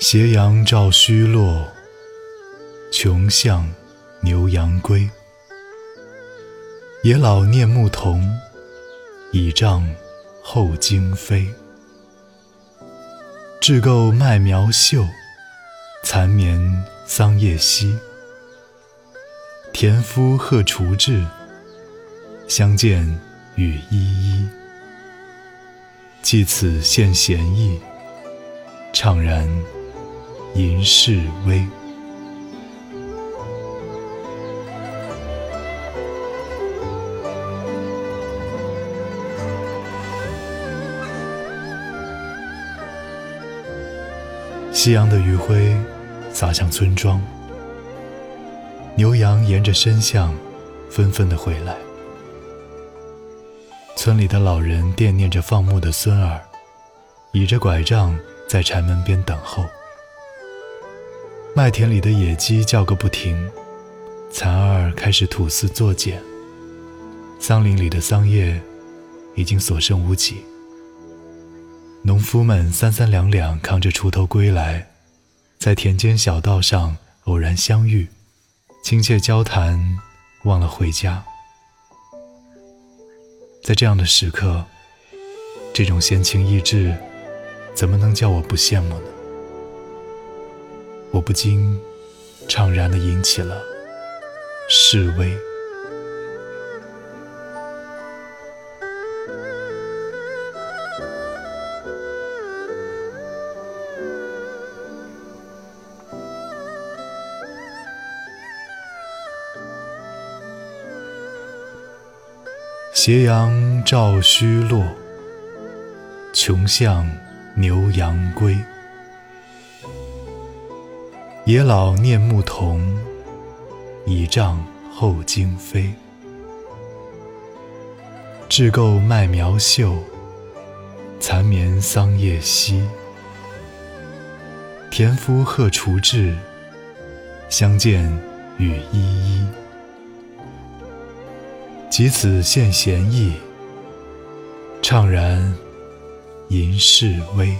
斜阳照虚落，穷巷牛羊归。野老念牧童，倚杖后惊飞。雉构麦苗秀，蚕眠桑叶稀。田夫荷锄至，相见语依依。寄此献闲意，怅然。吟世微。夕阳的余晖洒向村庄，牛羊沿着深巷纷纷的回来。村里的老人惦念着放牧的孙儿，倚着拐杖在柴门边等候。麦田里的野鸡叫个不停，蚕儿开始吐丝作茧。桑林里的桑叶已经所剩无几。农夫们三三两两扛着锄头归来，在田间小道上偶然相遇，亲切交谈，忘了回家。在这样的时刻，这种闲情逸致，怎么能叫我不羡慕呢？我不禁怅然地引起了《示威》。斜阳照虚落，穷巷牛羊归。野老念牧童，倚杖后惊飞。雉构麦苗秀，蚕眠桑叶稀。田夫荷锄至，相见语依依。及此献贤意，怅然吟世微。